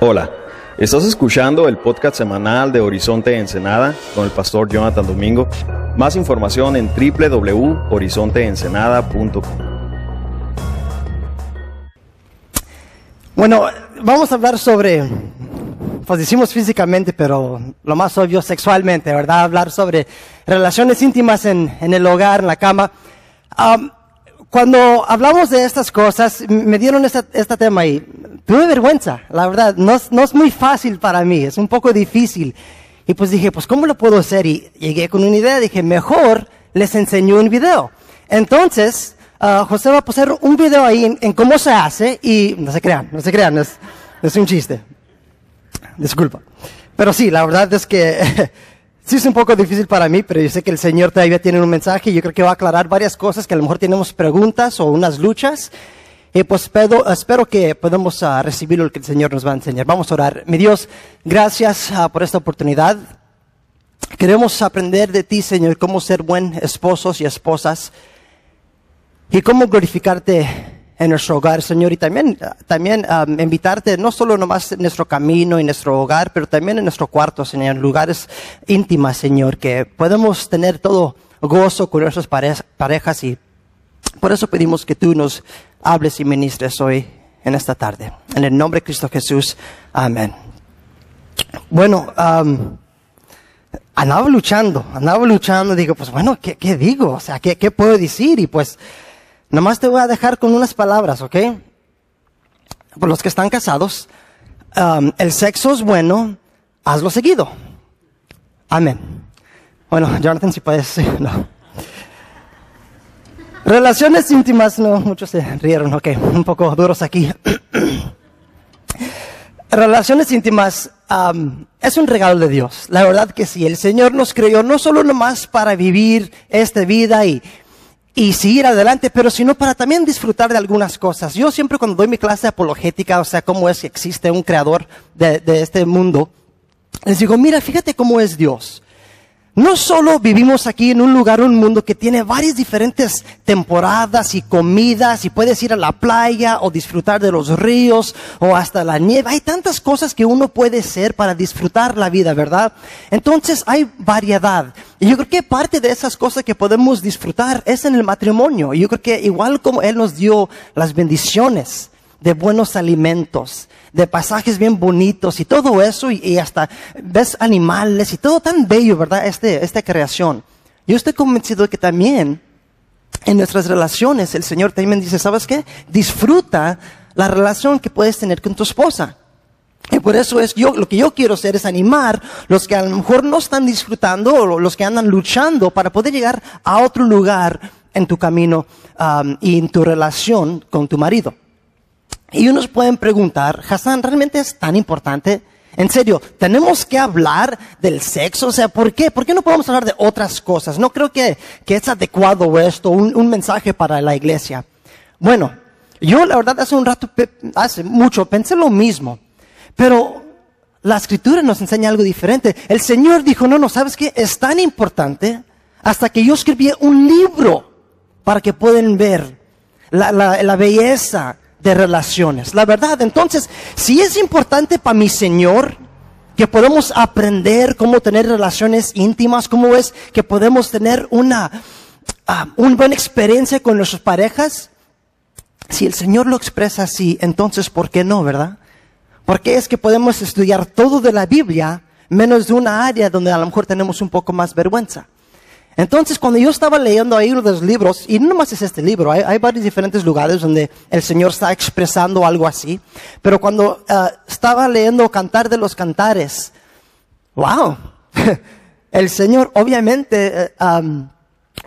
Hola, estás escuchando el podcast semanal de Horizonte Ensenada con el pastor Jonathan Domingo. Más información en www.horizonteensenada.com. Bueno, vamos a hablar sobre, pues decimos físicamente, pero lo más obvio sexualmente, ¿verdad? Hablar sobre relaciones íntimas en, el hogar, en la cama. Cuando hablamos de estas cosas, me dieron este, este tema y tuve vergüenza, la verdad. No es, no es muy fácil para mí, es un poco difícil. Y pues dije, pues ¿cómo lo puedo hacer? Y llegué con una idea, dije, mejor les enseño un video. Entonces, uh, José va a poner un video ahí en, en, cómo se hace y no se crean, no se crean, es, es un chiste. Disculpa. Pero sí, la verdad es que Sí es un poco difícil para mí, pero yo sé que el Señor todavía tiene un mensaje y yo creo que va a aclarar varias cosas que a lo mejor tenemos preguntas o unas luchas. Y pues espero, espero que podamos uh, recibir lo que el Señor nos va a enseñar. Vamos a orar. Mi Dios, gracias uh, por esta oportunidad. Queremos aprender de ti, Señor, cómo ser buen esposos y esposas y cómo glorificarte en nuestro hogar, Señor, y también, también um, invitarte no solo nomás en nuestro camino y nuestro hogar, pero también en nuestro cuarto, Señor, lugares íntimas, Señor, que podemos tener todo gozo con nuestras parejas y por eso pedimos que tú nos hables y ministres hoy en esta tarde. En el nombre de Cristo Jesús, amén. Bueno, um, andaba luchando, andaba luchando, digo, pues bueno, ¿qué, qué digo? O sea, ¿qué, ¿qué puedo decir? Y pues, Nomás te voy a dejar con unas palabras, ¿ok? Por los que están casados, um, el sexo es bueno, hazlo seguido. Amén. Bueno, Jonathan, si puedes, no. Relaciones íntimas, no, muchos se rieron, ok, un poco duros aquí. Relaciones íntimas um, es un regalo de Dios. La verdad que sí, el Señor nos creó no solo nomás para vivir esta vida y y seguir adelante, pero sino para también disfrutar de algunas cosas. Yo siempre cuando doy mi clase apologética, o sea, cómo es que existe un creador de, de este mundo, les digo, mira, fíjate cómo es Dios. No solo vivimos aquí en un lugar, un mundo que tiene varias diferentes temporadas y comidas y puedes ir a la playa o disfrutar de los ríos o hasta la nieve. Hay tantas cosas que uno puede hacer para disfrutar la vida, ¿verdad? Entonces hay variedad. Y yo creo que parte de esas cosas que podemos disfrutar es en el matrimonio. Yo creo que igual como Él nos dio las bendiciones de buenos alimentos, de pasajes bien bonitos y todo eso, y, hasta ves animales y todo tan bello, ¿verdad? Este, esta creación. Yo estoy convencido de que también en nuestras relaciones el Señor también dice, ¿sabes qué? Disfruta la relación que puedes tener con tu esposa. Y por eso es yo, lo que yo quiero hacer es animar los que a lo mejor no están disfrutando o los que andan luchando para poder llegar a otro lugar en tu camino um, y en tu relación con tu marido. Y unos pueden preguntar, Hassan, ¿realmente es tan importante? En serio, tenemos que hablar del sexo, o sea, ¿por qué? ¿Por qué no podemos hablar de otras cosas? No creo que, que es adecuado esto, un, un mensaje para la iglesia. Bueno, yo la verdad hace un rato, hace mucho, pensé lo mismo, pero la escritura nos enseña algo diferente. El Señor dijo, no, no, ¿sabes qué? Es tan importante hasta que yo escribí un libro para que puedan ver la, la, la belleza, de relaciones. La verdad, entonces, si es importante para mi Señor que podemos aprender cómo tener relaciones íntimas, cómo es que podemos tener una, uh, una buena experiencia con nuestras parejas, si el Señor lo expresa así, entonces, ¿por qué no, verdad? Porque es que podemos estudiar todo de la Biblia, menos de una área donde a lo mejor tenemos un poco más vergüenza. Entonces, cuando yo estaba leyendo ahí los libros, y no más es este libro, hay, hay, varios diferentes lugares donde el Señor está expresando algo así, pero cuando uh, estaba leyendo Cantar de los Cantares, wow, el Señor obviamente um,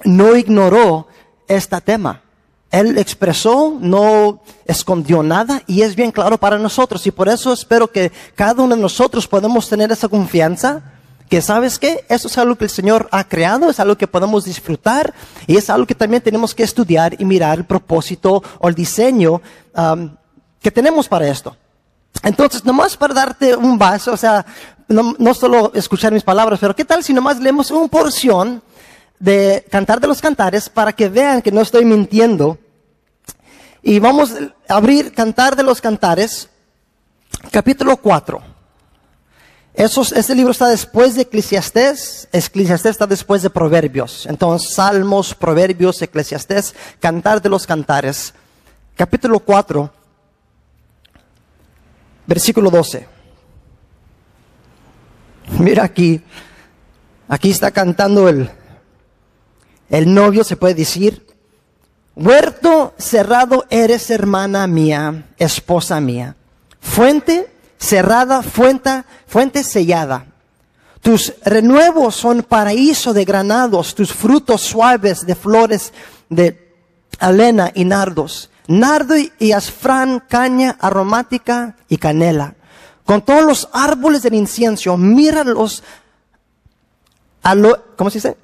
no ignoró este tema. Él expresó, no escondió nada y es bien claro para nosotros. Y por eso espero que cada uno de nosotros podamos tener esa confianza que sabes qué, eso es algo que el Señor ha creado, es algo que podemos disfrutar y es algo que también tenemos que estudiar y mirar el propósito o el diseño um, que tenemos para esto. Entonces, nomás para darte un vaso, o sea, no, no solo escuchar mis palabras, pero ¿qué tal si nomás leemos una porción de Cantar de los Cantares para que vean que no estoy mintiendo? Y vamos a abrir Cantar de los Cantares, capítulo 4. Este libro está después de Eclesiastés, Eclesiastés está después de Proverbios. Entonces, Salmos, Proverbios, Eclesiastés, Cantar de los Cantares. Capítulo 4, versículo 12. Mira aquí, aquí está cantando el, el novio, se puede decir. Huerto cerrado eres hermana mía, esposa mía. Fuente cerrada, fuente, fuente sellada. Tus renuevos son paraíso de granados, tus frutos suaves de flores de alena y nardos. Nardo y azfrán, caña aromática y canela. Con todos los árboles del incienso, mira los alo, ¿cómo se dice?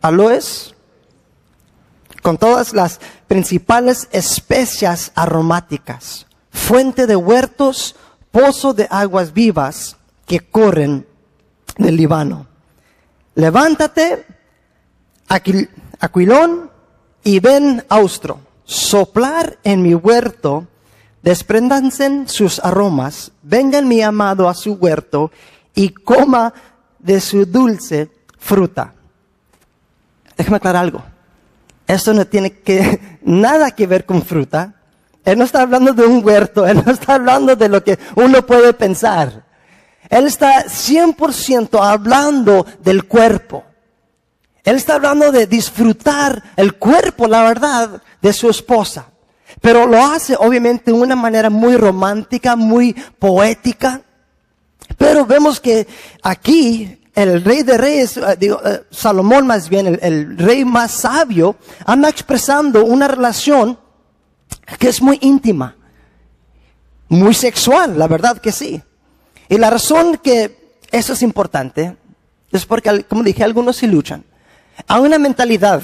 Aloes. Con todas las principales especias aromáticas. Fuente de huertos, pozo de aguas vivas que corren del Líbano. Levántate, Aquilón, y ven Austro, soplar en mi huerto, desprendanse sus aromas, vengan mi amado a su huerto y coma de su dulce fruta. Déjame aclarar algo. Esto no tiene que, nada que ver con fruta. Él no está hablando de un huerto, Él no está hablando de lo que uno puede pensar. Él está 100% hablando del cuerpo. Él está hablando de disfrutar el cuerpo, la verdad, de su esposa. Pero lo hace obviamente de una manera muy romántica, muy poética. Pero vemos que aquí el rey de reyes, eh, eh, Salomón más bien, el rey más sabio, anda expresando una relación que es muy íntima, muy sexual, la verdad que sí. Y la razón que eso es importante es porque, como dije, algunos se luchan. Hay una mentalidad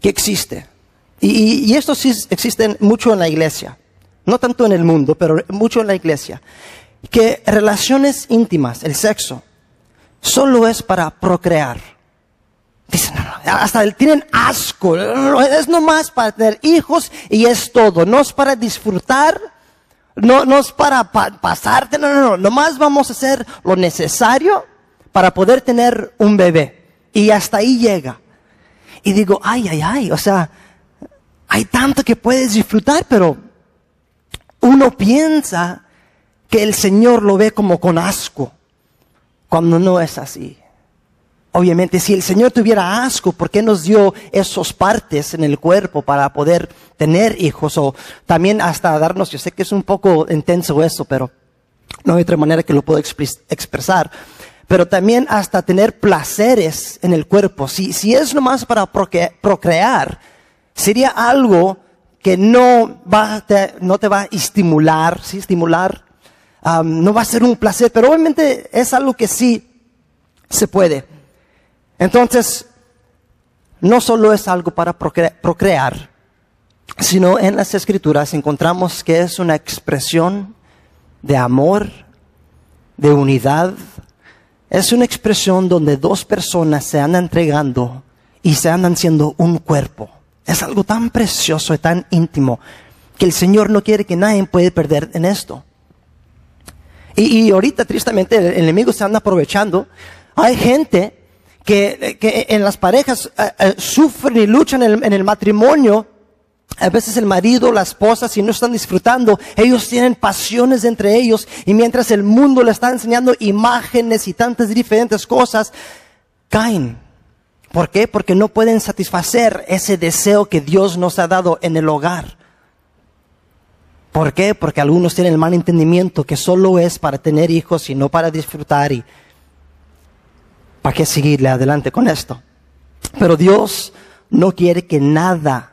que existe, y, y esto sí existe mucho en la iglesia, no tanto en el mundo, pero mucho en la iglesia, que relaciones íntimas, el sexo, solo es para procrear. Dicen, no, no, hasta tienen asco. Es nomás para tener hijos y es todo. No es para disfrutar. No, no es para pasarte. No, no, no. Nomás vamos a hacer lo necesario para poder tener un bebé. Y hasta ahí llega. Y digo, ay, ay, ay. O sea, hay tanto que puedes disfrutar, pero uno piensa que el Señor lo ve como con asco. Cuando no es así. Obviamente, si el Señor tuviera asco, ¿por qué nos dio esos partes en el cuerpo para poder tener hijos? O también hasta darnos, yo sé que es un poco intenso eso, pero no hay otra manera que lo puedo expresar. Pero también hasta tener placeres en el cuerpo. Si, si es nomás para procrear, sería algo que no va, te, no te va a estimular, sí, estimular, um, no va a ser un placer, pero obviamente es algo que sí se puede. Entonces, no solo es algo para procrear, sino en las escrituras encontramos que es una expresión de amor, de unidad. Es una expresión donde dos personas se andan entregando y se andan siendo un cuerpo. Es algo tan precioso y tan íntimo que el Señor no quiere que nadie pueda perder en esto. Y, y ahorita, tristemente, el enemigo se anda aprovechando. Hay gente que, en las parejas eh, eh, sufren y luchan en el, en el matrimonio, a veces el marido, la esposa, si no están disfrutando, ellos tienen pasiones entre ellos y mientras el mundo le está enseñando imágenes y tantas diferentes cosas, caen. ¿Por qué? Porque no pueden satisfacer ese deseo que Dios nos ha dado en el hogar. ¿Por qué? Porque algunos tienen el mal entendimiento que solo es para tener hijos y no para disfrutar y ¿Para qué seguirle adelante con esto? Pero Dios no quiere que nada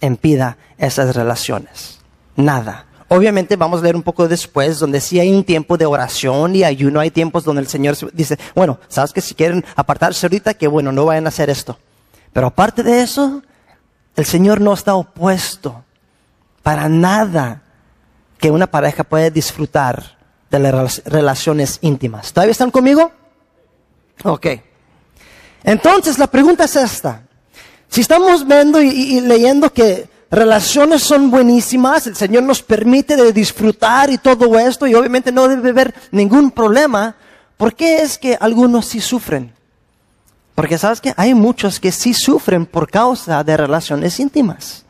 impida esas relaciones. Nada. Obviamente vamos a leer un poco después, donde sí hay un tiempo de oración y ayuno, hay tiempos donde el Señor dice, bueno, sabes que si quieren apartarse ahorita, que bueno, no vayan a hacer esto. Pero aparte de eso, el Señor no está opuesto para nada que una pareja pueda disfrutar de las relaciones íntimas. ¿Todavía están conmigo? Ok. Entonces la pregunta es esta. Si estamos viendo y, leyendo que relaciones son buenísimas, el Señor nos permite de disfrutar y todo esto y obviamente no debe haber ningún problema, ¿por qué es que algunos sí sufren? Porque sabes que hay muchos que sí sufren por causa de relaciones íntimas.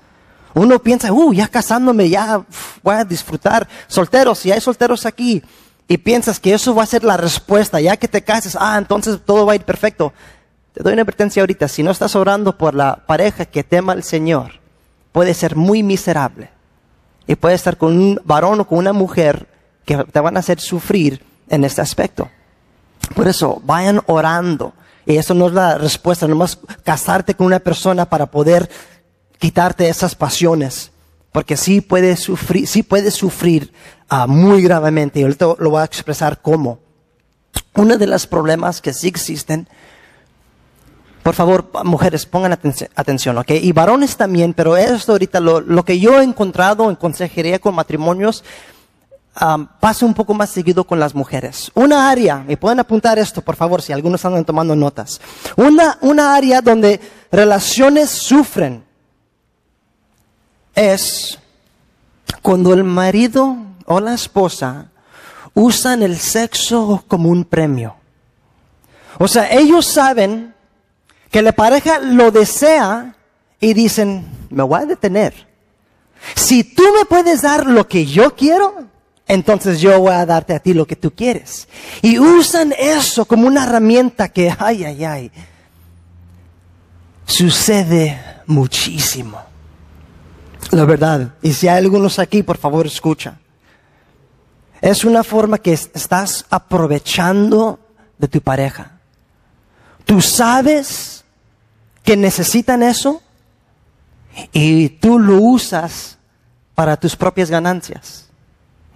Uno piensa, uh, ya casándome, ya voy a disfrutar. Solteros, si hay solteros aquí y piensas que eso va a ser la respuesta, ya que te cases, ah, entonces todo va a ir perfecto. Te doy una advertencia ahorita, si no estás orando por la pareja que tema al Señor, puede ser muy miserable. Y puede estar con un varón o con una mujer que te van a hacer sufrir en este aspecto. Por eso, vayan orando y eso no es la respuesta, nomás casarte con una persona para poder quitarte esas pasiones. Porque sí puedes sufrir, sí puedes sufrir uh, muy gravemente. Y ahorita lo voy a expresar cómo. Uno de los problemas que sí existen, por favor, mujeres, pongan atención, atención, ¿ok? Y varones también, pero esto ahorita, lo, lo que yo he encontrado en consejería con matrimonios, pasa un poco más seguido con las mujeres. Una área, y pueden apuntar esto, por favor, si algunos andan tomando notas. Una, una área donde relaciones sufren es cuando el marido o la esposa usan el sexo como un premio. O sea, ellos saben que la pareja lo desea y dicen, me voy a detener. Si tú me puedes dar lo que yo quiero, entonces yo voy a darte a ti lo que tú quieres. Y usan eso como una herramienta que, ay, ay, ay, sucede muchísimo. La verdad. Y si hay algunos aquí, por favor, escucha. Es una forma que estás aprovechando de tu pareja. Tú sabes que necesitan eso y tú lo usas para tus propias ganancias.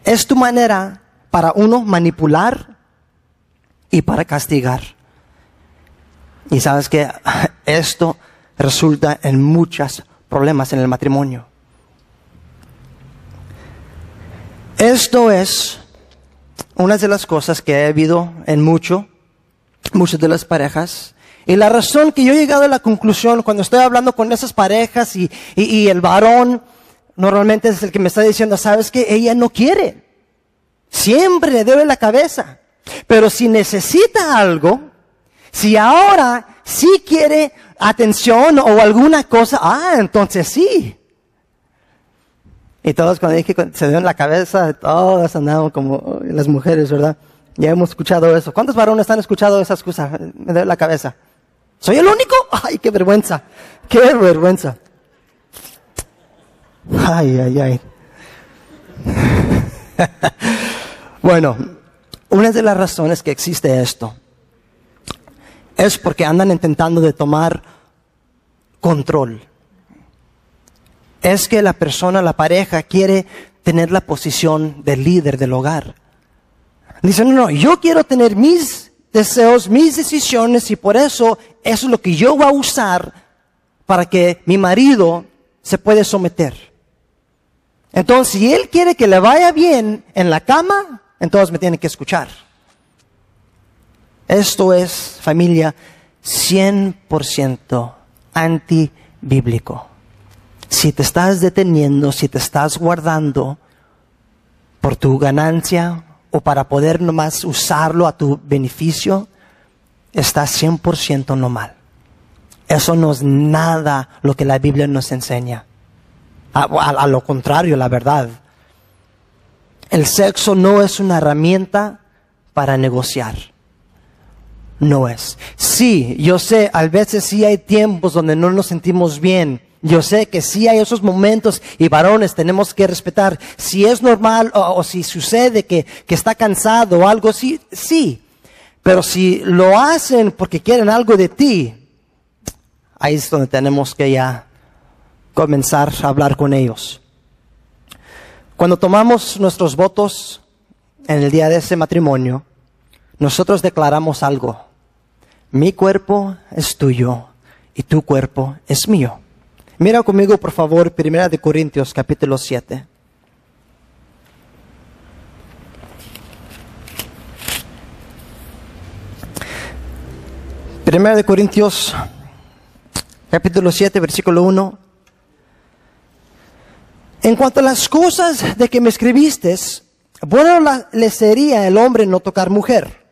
Es tu manera para uno manipular y para castigar. Y sabes que esto resulta en muchos problemas en el matrimonio. Esto es una de las cosas que he habido en mucho, muchas de las parejas. Y la razón que yo he llegado a la conclusión cuando estoy hablando con esas parejas y, y el varón normalmente es el que me está diciendo, sabes que ella no quiere. Siempre le debe la cabeza. Pero si necesita algo, si ahora sí quiere atención o alguna cosa, ah, entonces sí. Y todos cuando dije se dio en la cabeza, todos andamos como las mujeres, ¿verdad? Ya hemos escuchado eso. ¿Cuántos varones han escuchado esas cosas? Me dio la cabeza. ¿Soy el único? Ay, qué vergüenza. Qué vergüenza. Ay, ay, ay. bueno, una de las razones que existe esto es porque andan intentando de tomar control. Es que la persona, la pareja, quiere tener la posición de líder del hogar. Dicen, no, no, yo quiero tener mis deseos, mis decisiones y por eso eso es lo que yo voy a usar para que mi marido se pueda someter. Entonces, si Él quiere que le vaya bien en la cama, entonces me tiene que escuchar. Esto es, familia, 100% antibíblico. Si te estás deteniendo, si te estás guardando por tu ganancia o para poder nomás usarlo a tu beneficio, estás 100% no mal. Eso no es nada lo que la Biblia nos enseña. A, lo contrario, la verdad. El sexo no es una herramienta para negociar. No es. Sí, yo sé, a veces sí hay tiempos donde no nos sentimos bien. Yo sé que sí hay esos momentos y varones tenemos que respetar. Si es normal o, si sucede que, que, está cansado o algo, sí, sí. Pero si lo hacen porque quieren algo de ti, ahí es donde tenemos que ya comenzar a hablar con ellos. Cuando tomamos nuestros votos en el día de ese matrimonio, nosotros declaramos algo. Mi cuerpo es tuyo y tu cuerpo es mío. Mira conmigo, por favor, Primera de Corintios, capítulo 7. Primera de Corintios, capítulo 7, versículo 1. En cuanto a las cosas de que me escribiste, bueno le sería el hombre no tocar mujer.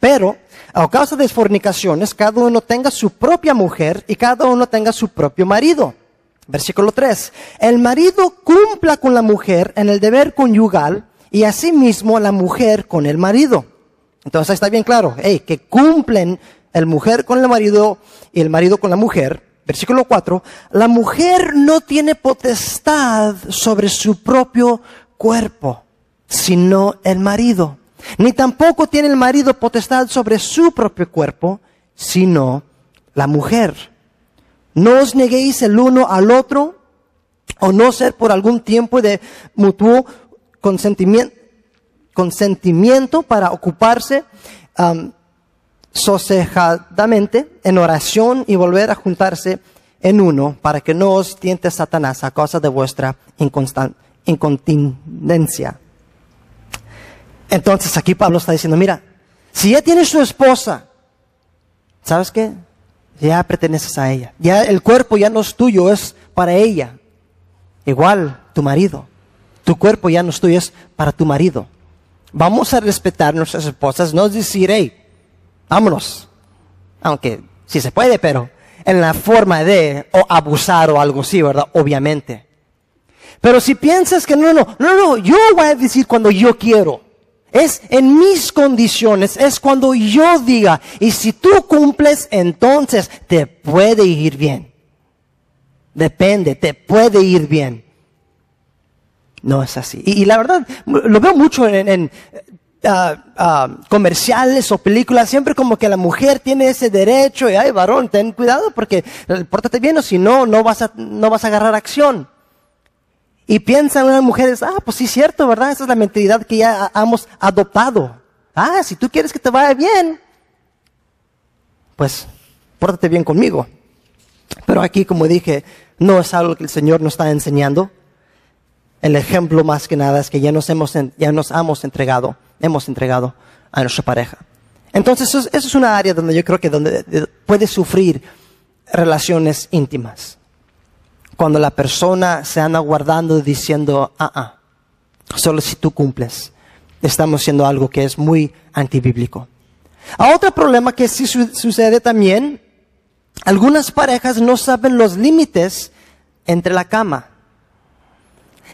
Pero, a causa de fornicaciones, cada uno tenga su propia mujer y cada uno tenga su propio marido. Versículo 3. El marido cumpla con la mujer en el deber conyugal y asimismo la mujer con el marido. Entonces está bien claro, hey, que cumplen el mujer con el marido y el marido con la mujer. Versículo 4. La mujer no tiene potestad sobre su propio cuerpo, sino el marido. Ni tampoco tiene el marido potestad sobre su propio cuerpo, sino la mujer. No os neguéis el uno al otro, o no ser por algún tiempo de mutuo consentimiento, para ocuparse am, sosejadamente en oración y volver a juntarse en uno, para que no os tiente Satanás a causa de vuestra incontinencia. Entonces aquí Pablo está diciendo, mira, si ya tienes su esposa, ¿sabes qué? Ya perteneces a ella. Ya el cuerpo ya no es tuyo, es para ella. Igual tu marido. Tu cuerpo ya no es tuyo, es para tu marido. Vamos a respetar nuestras esposas, no decir, hey, vámonos. Aunque sí se puede, pero en la forma de o abusar o algo así, ¿verdad? Obviamente. Pero si piensas que no, no, no, no, yo voy a decir cuando yo quiero. Es en mis condiciones, es cuando yo diga. Y si tú cumples, entonces te puede ir bien. Depende, te puede ir bien. No es así. Y, la verdad, lo veo mucho en, en, ah, ah, comerciales o películas, siempre como que la mujer tiene ese derecho y, ay, varón, ten cuidado porque eh, pórtate bien o si no, no vas a, no vas a agarrar acción. Y piensan unas mujeres, ah, pues sí cierto, ¿verdad? Esa es la mentalidad que ya hemos adoptado. Ah, si tú quieres que te vaya bien, pues pórtate bien conmigo. Pero aquí, como dije, no es algo que el Señor nos está enseñando. El ejemplo más que nada es que ya nos hemos, ya nos hemos entregado, hemos entregado a nuestra pareja. Entonces, eso, es- eso es una área donde yo creo que donde eh, puede sufrir relaciones íntimas. Cuando la persona se anda guardando diciendo, ah, ah, solo si tú cumples, estamos haciendo algo que es muy antibíblico. A otro problema que sí su- sucede también, algunas parejas no saben los límites entre la cama.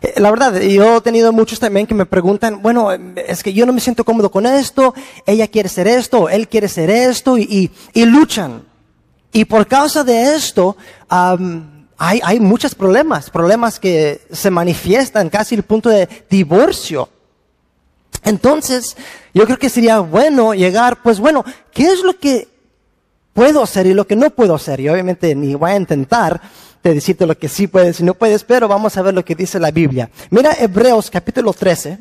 Eh, La verdad, yo he tenido muchos también que me preguntan, bueno, es que yo no me siento cómodo con esto, ella quiere ser esto, él quiere ser esto, y, y, y luchan. Y por causa de esto, am, hay, muchos problemas, problemas que se manifiestan casi el punto de divorcio. Entonces, yo creo que sería bueno llegar, pues bueno, ¿qué es lo que puedo hacer y lo que no puedo hacer? Y obviamente ni voy a intentar de decirte lo que sí puedes y no puedes, pero vamos a ver lo que dice la Biblia. Mira Hebreos capítulo 13.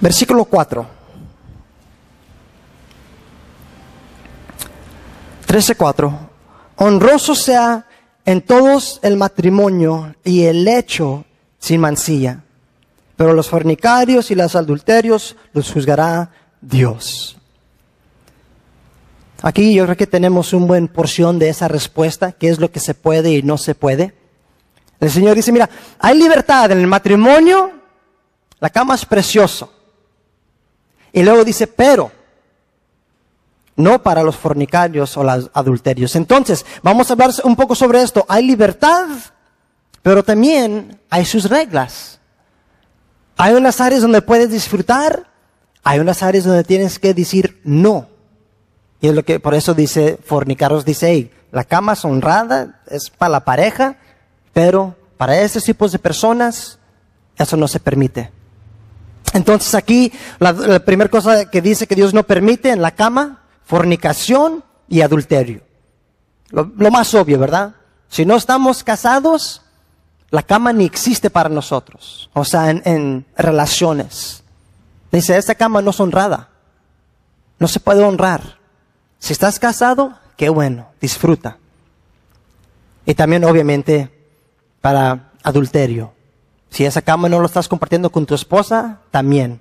Versículo 4. 13.4. Honroso sea en todos el matrimonio y el hecho sin mancilla. Pero los fornicarios y los adulterios los juzgará Dios. Aquí yo creo que tenemos un buen porción de esa respuesta, qué es lo que se puede y no se puede. El Señor dice, mira, hay libertad en el matrimonio, la cama es precioso. Y luego dice, pero no para los fornicarios o los adulterios. Entonces, vamos a hablar un poco sobre esto. Hay libertad, pero también hay sus reglas. Hay unas áreas donde puedes disfrutar, hay unas áreas donde tienes que decir no. Y es lo que por eso dice fornicaros dice, hey, la cama es honrada, es para la pareja, pero para esos tipos de personas eso no se permite. Entonces aquí la, la primera cosa que dice que Dios no permite en la cama, fornicación y adulterio. Lo, más obvio, ¿verdad? Si no estamos casados, la cama ni existe para nosotros. O sea, en, en relaciones. Dice, esta cama no es honrada. No se puede honrar. Si estás casado, qué bueno, disfruta. Y también, obviamente, para adulterio. Si esa cama no lo estás compartiendo con tu esposa, también.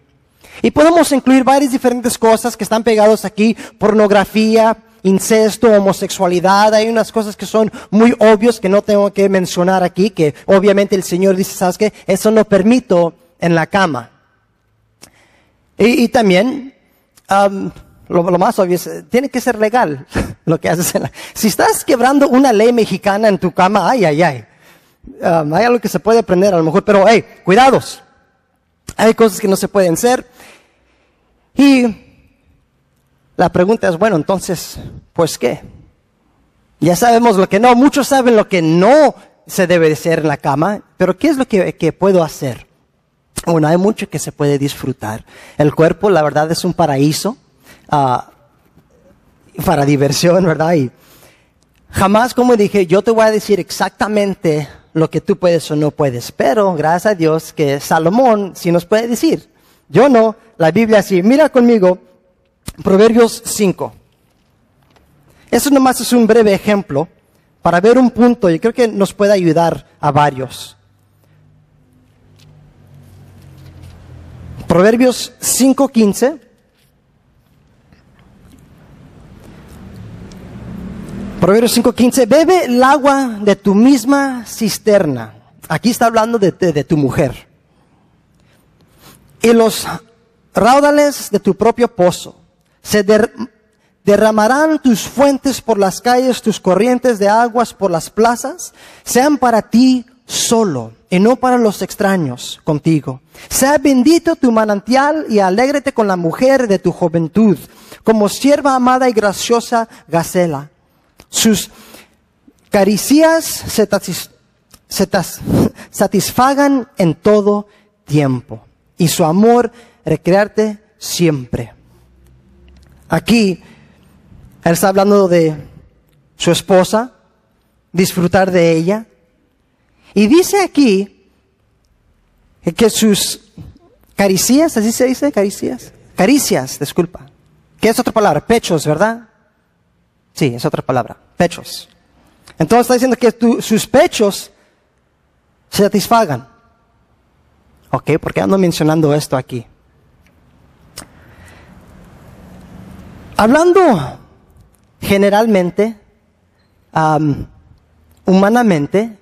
Y podemos incluir varias diferentes cosas que están pegados aquí, pornografía, incesto, homosexualidad, hay unas cosas que son muy obvias que no tengo que mencionar aquí, que obviamente el Señor dice, ¿sabes qué? Eso no permito en la cama. Y, también, lo, más obvio es, tiene que ser legal lo que haces en la... Si estás quebrando una ley mexicana en tu cama, ay, ay, ay. hay algo que se puede aprender a lo mejor, pero hey, cuidados. Hay cosas que no se pueden hacer. Y la pregunta es, bueno, entonces, pues qué? Ya sabemos lo que no, muchos saben lo que no se debe de hacer en la cama, pero ¿qué es lo que, puedo hacer? Bueno, hay mucho que se puede disfrutar. El cuerpo, la verdad, es un paraíso uh, para diversión, ¿verdad? Y jamás, como dije, yo te voy a decir exactamente lo que tú puedes o no puedes, pero gracias a Dios que Salomón sí nos puede decir. Yo no, la Biblia sí. Mira conmigo, Proverbios 5. Eso nomás es un breve ejemplo para ver un punto y creo que nos puede ayudar a varios. Proverbios 5:15. Proverbios 5:15, bebe el agua de tu misma cisterna. Aquí está hablando de, de tu mujer. Y los raudales de tu propio pozo. Se derramarán tus fuentes por las calles, tus corrientes de aguas por las plazas, sean para ti solo y no para los extraños contigo. Sea bendito tu manantial y alégrate con la mujer de tu juventud, como sierva amada y graciosa Gacela. Sus caricias se, satisfagan en todo tiempo y su amor recrearte siempre. Aquí él está hablando de su esposa, disfrutar de ella. Y dice aquí que sus caricias, así se dice, caricias, caricias, disculpa, que es otra palabra, pechos, ¿verdad? Sí, es otra palabra, pechos. Entonces está diciendo que sus pechos se satisfagan. Ok, ¿por qué ando mencionando esto aquí? Hablando generalmente, humanamente,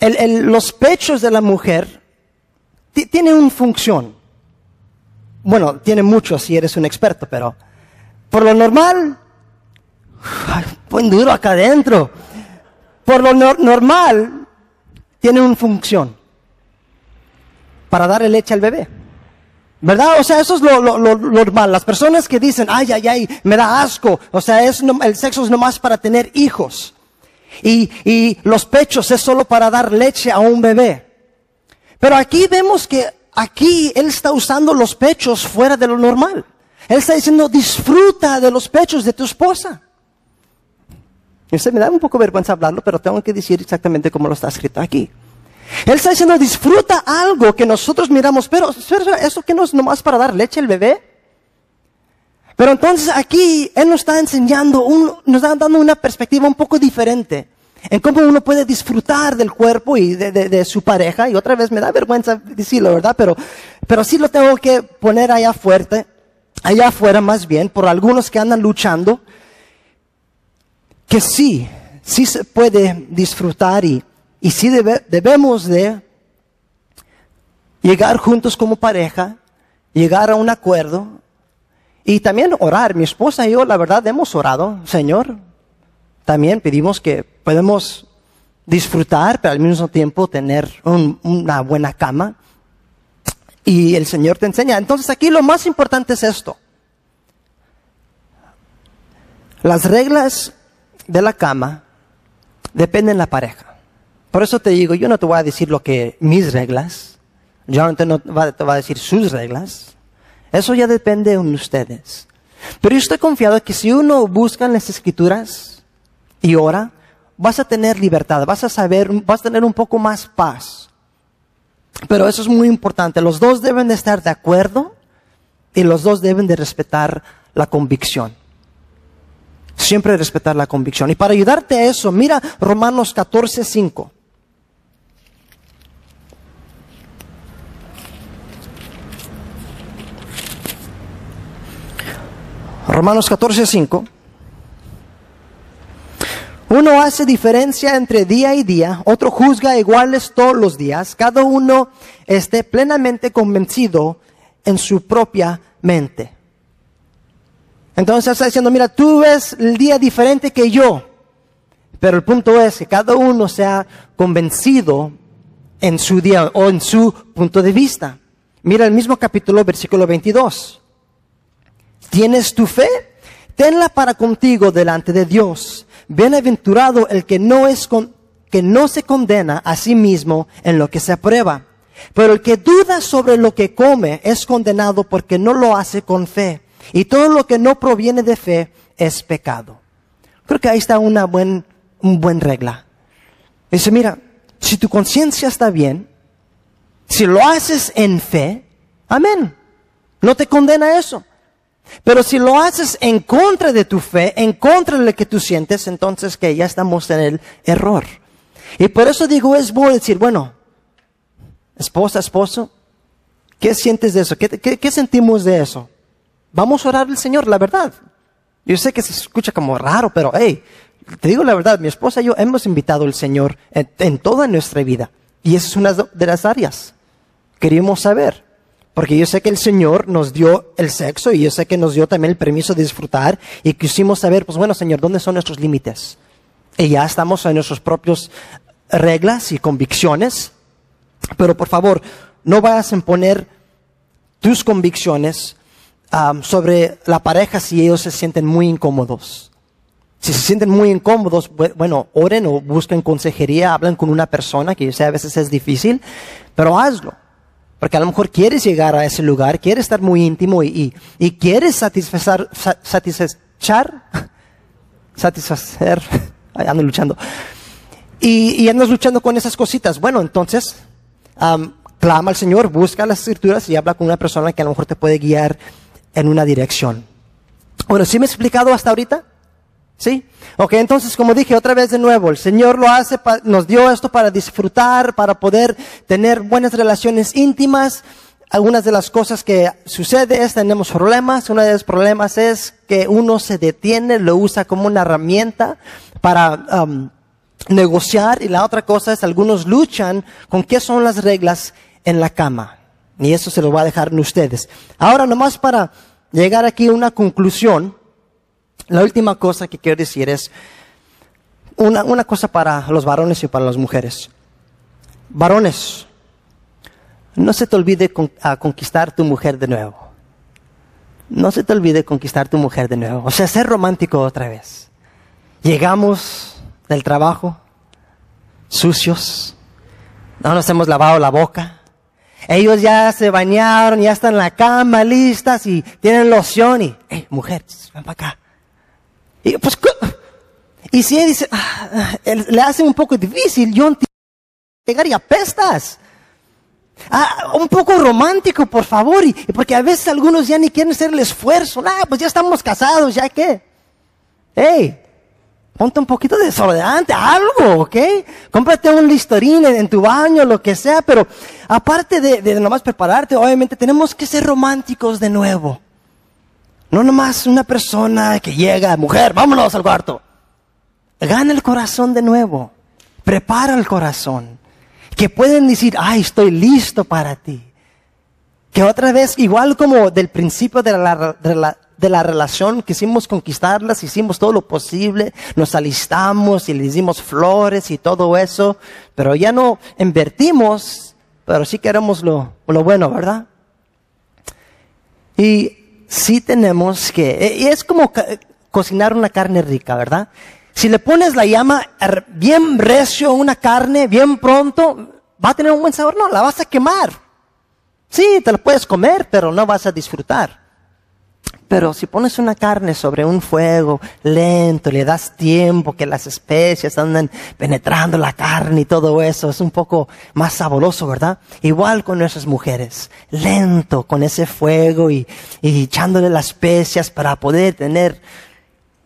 los pechos de la mujer tienen una función. Bueno, tiene mucho si eres un experto, pero por lo normal, pon duro acá adentro. Por lo normal, tiene una función para darle leche al bebé. ¿Verdad? O sea, eso es lo, normal. Las personas que dicen, ay, ay, ay, me da asco. O sea, es el sexo es nomás para tener hijos. Y, y los pechos es solo para dar leche a un bebé. Pero aquí vemos que aquí él está usando los pechos fuera de lo normal. Él está diciendo, disfruta de los pechos de tu esposa. Usted me da un poco vergüenza hablarlo, pero tengo que decir exactamente cómo lo está escrito aquí. Él está diciendo, disfruta algo que nosotros miramos, pero ¿eso que no es nomás para dar leche al bebé? Pero entonces aquí Él nos está enseñando, nos está dando una perspectiva un poco diferente en cómo uno puede disfrutar del cuerpo y de, su pareja. Y otra vez me da vergüenza decirlo, ¿verdad? Pero, pero sí lo tengo que poner allá fuerte, allá afuera más bien, por algunos que andan luchando, que sí, sí se puede disfrutar y y sí debemos de llegar juntos como pareja, llegar a un acuerdo y también orar. Mi esposa y yo, la verdad, hemos orado, Señor. También pedimos que podemos disfrutar, pero al mismo tiempo tener una buena cama. Y el Señor te enseña. Entonces aquí lo más importante es esto. Las reglas de la cama dependen de la pareja. Por eso te digo, yo no te voy a decir lo que mis reglas, yo no te, voy a decir sus reglas. Eso ya depende de ustedes. Pero yo estoy confiado que si uno busca en las escrituras y ora, vas a tener libertad, vas a saber, vas a tener un poco más paz. Pero eso es muy importante. Los dos deben de estar de acuerdo y los dos deben de respetar la convicción. Siempre respetar la convicción. Y para ayudarte a eso, mira Romanos 14, 5. Romanos 14, 5. Uno hace diferencia entre día y día, otro juzga iguales todos los días, cada uno esté plenamente convencido en su propia mente. Entonces está diciendo, mira, tú ves el día diferente que yo, pero el punto es que cada uno sea convencido en su día o en su punto de vista. Mira el mismo capítulo, versículo 22. ¿Tienes tu fe? Tenla para contigo delante de Dios. Bienaventurado el que no es que no se condena a sí mismo en lo que se aprueba. Pero el que duda sobre lo que come es condenado porque no lo hace con fe. Y todo lo que no proviene de fe es pecado. Creo que ahí está una buen, un buen regla. Dice, mira, si tu conciencia está bien, si lo haces en fe, amén. No te condena eso. Pero si lo haces en contra de tu fe, en contra de lo que tú sientes, entonces que ya estamos en el error. Y por eso digo, es bueno decir, bueno, esposa, esposo, ¿qué sientes de eso? ¿Qué, qué, sentimos de eso? Vamos a orar al Señor, la verdad. Yo sé que se escucha como raro, pero hey, te digo la verdad, mi esposa y yo hemos invitado al Señor en, toda nuestra vida. Y esa es una de las áreas. Queríamos saber. Porque yo sé que el Señor nos dio el sexo y yo sé que nos dio también el permiso de disfrutar y quisimos saber, pues bueno, Señor, ¿dónde son nuestros límites? Y ya estamos en nuestras propias reglas y convicciones. Pero por favor, no vayas a imponer tus convicciones sobre la pareja si ellos se sienten muy incómodos. Si se sienten muy incómodos, bueno, oren o busquen consejería, hablen con una persona, que a veces es difícil, pero hazlo. Porque a lo mejor quieres llegar a ese lugar, quieres estar muy íntimo y, y, quieres satisfacer, satisfacer, satisfacer, ando luchando. Y, y, andas luchando con esas cositas. Bueno, entonces, clama al Señor, busca las escrituras y habla con una persona que a lo mejor te puede guiar en una dirección. Bueno, ¿sí me he explicado hasta ahorita? ¿Sí? Ok, entonces como dije otra vez de nuevo, el Señor lo hace, nos dio esto para disfrutar, para poder tener buenas relaciones íntimas. Algunas de las cosas que sucede es tenemos problemas. Uno de los problemas es que uno se detiene, lo usa como una herramienta para um, negociar y la otra cosa es algunos luchan con qué son las reglas en la cama. Y eso se lo va a dejar en ustedes. Ahora nomás para llegar aquí a una conclusión, la última cosa que quiero decir es una, una cosa para los varones y para las mujeres. Varones, no se te olvide a conquistar tu mujer de nuevo. No se te olvide conquistar tu mujer de nuevo. O sea, ser romántico otra vez. Llegamos del trabajo, sucios, no nos hemos lavado la boca. Ellos ya se bañaron, ya están en la cama listas y tienen loción y, hey, mujer, ven para acá. Y, pues, y si él dice, ah, le hace un poco difícil, yo llegar y apestas. Ah, un poco romántico, por favor, y, porque a veces algunos ya ni quieren hacer el esfuerzo. Ah, pues ya estamos casados, ¿ya qué? Hey, ponte un poquito de desodorante, algo, ¿ok? Cómprate un listorín en, tu baño, lo que sea, pero aparte de, de nomás prepararte, obviamente tenemos que ser románticos de nuevo. No nomás una persona que llega, mujer, vámonos al cuarto. Gana el corazón de nuevo. Prepara el corazón. Que pueden decir, ay, estoy listo para ti. Que otra vez, igual como del principio de la, de la, relación, quisimos conquistarlas, hicimos todo lo posible, nos alistamos y le hicimos flores y todo eso, pero ya no invertimos, pero sí queremos lo, lo bueno, ¿verdad? Y sí tenemos que, y es como cocinar una carne rica, ¿verdad? Si le pones la llama bien recio a una carne, bien pronto, ¿va a tener un buen sabor? No, la vas a quemar. Sí, te la puedes comer, pero no vas a disfrutar. Pero si pones una carne sobre un fuego lento, le das tiempo que las especias andan penetrando la carne y todo eso, es un poco más saboroso, ¿verdad? Igual con nuestras mujeres, lento con ese fuego y, echándole las especias para poder tener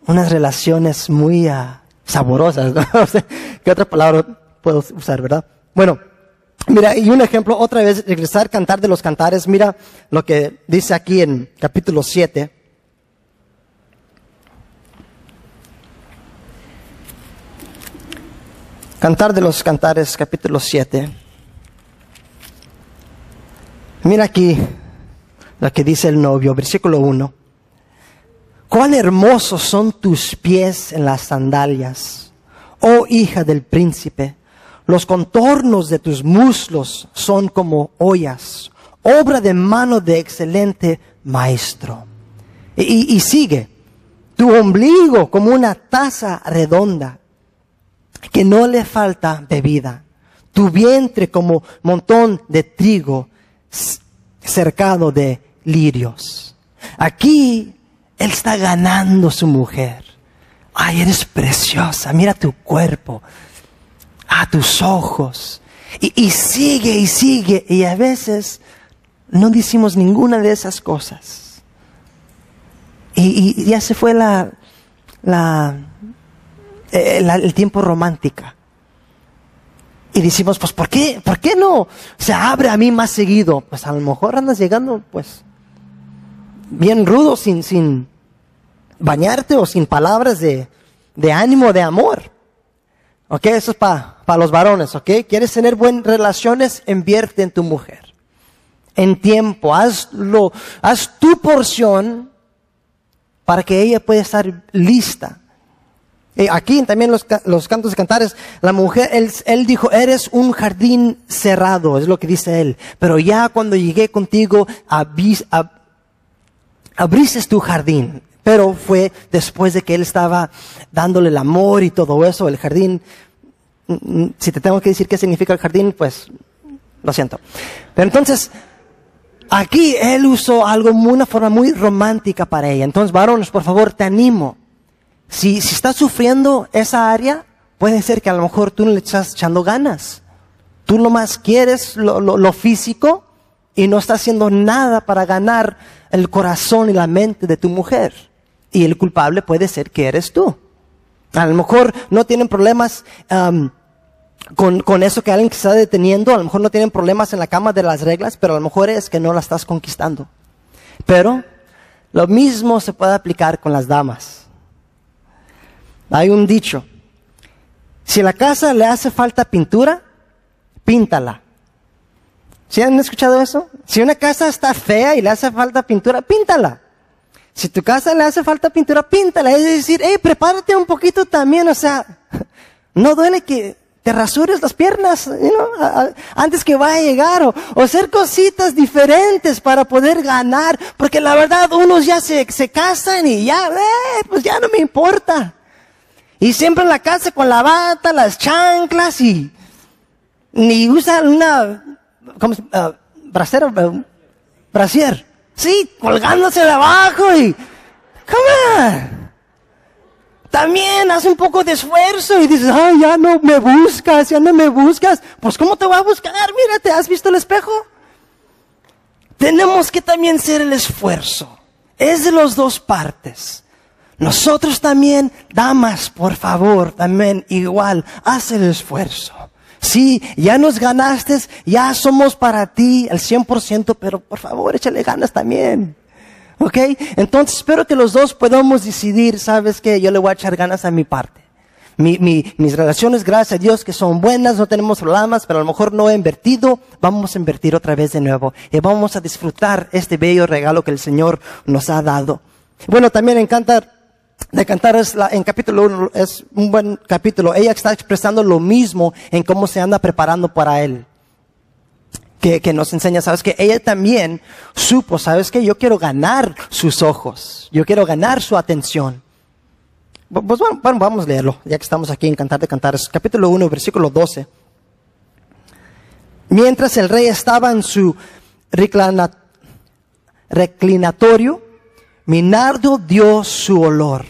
unas relaciones muy ah, saborosas. ¿no? ¿Qué otra palabra puedo usar, verdad? Bueno, Mira, y un ejemplo, otra vez, regresar, cantar de los cantares. Mira lo que dice aquí en capítulo 7. Cantar de los Cantares, capítulo 7. Mira aquí lo que dice el novio, versículo 1. Cuán hermosos son tus pies en las sandalias, oh hija del príncipe. Los contornos de tus muslos son como ollas, obra de mano de excelente maestro. Y, y sigue, tu ombligo como una taza redonda que no le falta bebida, tu vientre como montón de trigo cercado de lirios. Aquí él está ganando su mujer. Ay, eres preciosa, mira tu cuerpo, a tus ojos. Y, sigue y sigue. Y a veces no decimos ninguna de esas cosas. Y, ya se fue la, la, eh, el tiempo romántica. Y decimos, pues, ¿por qué, ¿por qué no se abre a mí más seguido? Pues a lo mejor andas llegando, pues, bien rudo, sin, sin bañarte o sin palabras de, de ánimo, de amor. ¿Ok? Eso es para los varones, ¿ok? ¿Quieres tener buenas relaciones? Invierte en tu mujer. En tiempo, hazlo, haz tu porción para que ella pueda estar lista eh, aquí también los, los, cantos de cantares, la mujer, él, él, dijo, eres un jardín cerrado, es lo que dice él. Pero ya cuando llegué contigo, abris, abriste tu jardín. Pero fue después de que él estaba dándole el amor y todo eso, el jardín. Mm, mm, si te tengo que decir qué significa el jardín, pues lo siento. Pero entonces, aquí él usó algo, una forma muy romántica para ella. Entonces, varones, por favor, te animo si, si estás sufriendo esa área, puede ser que a lo mejor tú no le estás echando ganas. Tú nomás quieres lo, lo, lo físico y no estás haciendo nada para ganar el corazón y la mente de tu mujer. Y el culpable puede ser que eres tú. A lo mejor no tienen problemas con, con, eso que alguien está deteniendo, a lo mejor no tienen problemas en la cama de las reglas, pero a lo mejor es que no la estás conquistando. Pero lo mismo se puede aplicar con las damas. Hay un dicho, si a la casa le hace falta pintura, píntala. ¿Sí han escuchado eso? Si una casa está fea y le hace falta pintura, píntala. Si tu casa le hace falta pintura, píntala. Es decir, hey, prepárate un poquito también, o sea, no duele que te rasures las piernas antes que vaya a llegar o, hacer cositas diferentes para poder ganar, porque la verdad unos ya se, se casan y ya, eh, pues ya no me importa. Y siempre en la casa con la bata, las chanclas y ni usa una, ¿cómo uh, brasero, uh, brasier. Sí, colgándose de abajo y, come. También hace un poco de esfuerzo y dices, ay, ya no me buscas, ya no me buscas. Pues ¿cómo te voy a buscar? Mírate, ¿has visto el espejo? Tenemos que también ser el esfuerzo. Es de las dos partes. Nosotros también, damas, por favor, también igual, haz el esfuerzo. Sí, ya nos ganaste, ya somos para ti el 100%, pero por favor, échale ganas también. ¿Ok? Entonces espero que los dos podamos decidir, sabes que yo le voy a echar ganas a mi parte. Mi, mi, mis relaciones, gracias a Dios, que son buenas, no tenemos problemas, pero a lo mejor no he invertido, vamos a invertir otra vez de nuevo. Y vamos a disfrutar este bello regalo que el Señor nos ha dado. Bueno, también encanta de cantar es en capítulo 1 es un buen capítulo. Ella está expresando lo mismo en cómo se anda preparando para él. Que, que nos enseña, sabes que ella también supo, sabes que yo quiero ganar sus ojos, yo quiero ganar su atención. Pues bueno, vamos a leerlo, ya que estamos aquí en Cantar de Cantares, capítulo 1, versículo 12. Mientras el rey estaba en su reclinatorio, mi nardo dio su olor.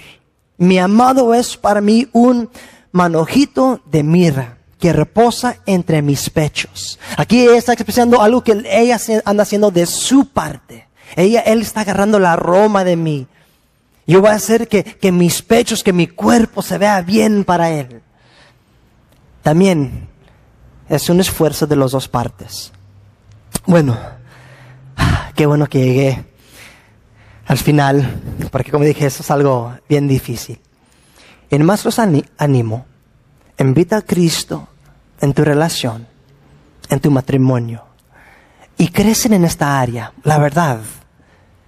Mi amado es para mí un manojito de mirra que reposa entre mis pechos. Aquí está expresando algo que ella anda haciendo de su parte. Ella, él está agarrando la aroma de mí. Yo voy a hacer que, que mis pechos, que mi cuerpo se vea bien para él. También es un esfuerzo de las dos partes. Bueno, qué bueno que llegué al final, porque como dije, eso es algo bien difícil. En más los animo, invita a Cristo en tu relación, en tu matrimonio, y crecen en esta área, la verdad,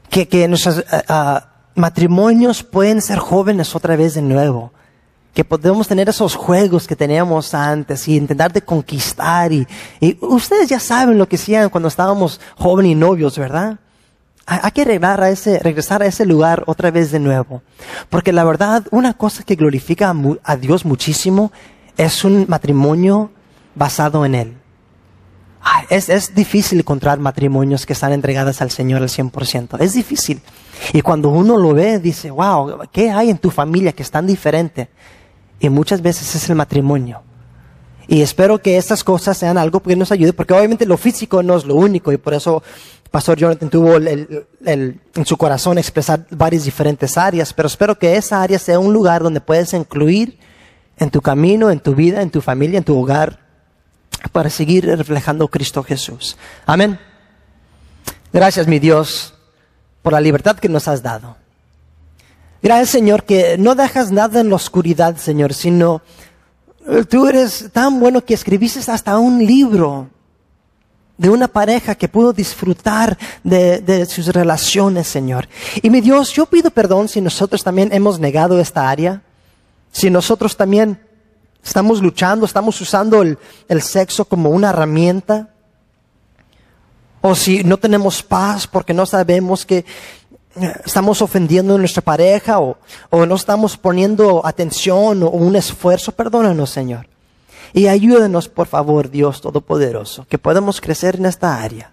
que, que nuestros eh, ah, matrimonios pueden ser jóvenes otra vez de nuevo, que podemos tener esos juegos que teníamos antes y intentar de conquistar y, y ustedes ya saben lo que hacían cuando estábamos jóvenes y novios, ¿verdad? Hay que regresar a, ese, lugar otra vez de nuevo. Porque la verdad, una cosa que glorifica a Dios muchísimo es un matrimonio basado en Él. Es, es difícil encontrar matrimonios que están entregados al Señor al 100%. Es difícil. Y cuando uno lo ve, dice, wow, ¿qué hay en tu familia que es tan diferente? Y muchas veces es el matrimonio. Y espero que estas cosas sean algo que nos ayude, porque obviamente lo físico no es lo único, y por eso Pastor Jonathan tuvo el, en su corazón expresar varias diferentes áreas, pero espero que esa área sea un lugar donde puedes incluir en tu camino, en tu vida, en tu familia, en tu hogar, para seguir reflejando a Cristo Jesús. Amén. Gracias, mi Dios, por la libertad que nos has dado. Gracias, Señor, que no dejas nada en la oscuridad, Señor, sino tú eres tan bueno que escribiste hasta un libro de una pareja que pudo disfrutar de, sus relaciones, Señor. Y mi Dios, yo pido perdón si nosotros también hemos negado esta área, si nosotros también estamos luchando, estamos usando el, el sexo como una herramienta, o si no tenemos paz porque no sabemos que eh, estamos ofendiendo a nuestra pareja o, o no estamos poniendo atención o un esfuerzo, perdónanos, Señor. Y ayúdenos, por favor, Dios Todopoderoso, que podamos crecer en esta área,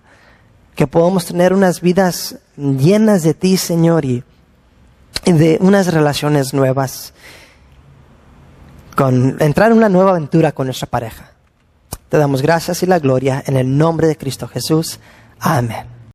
que podamos tener unas vidas llenas de ti, Señor, y de unas relaciones nuevas, con entrar en una nueva aventura con nuestra pareja. Te damos gracias y la gloria en el nombre de Cristo Jesús. Amén.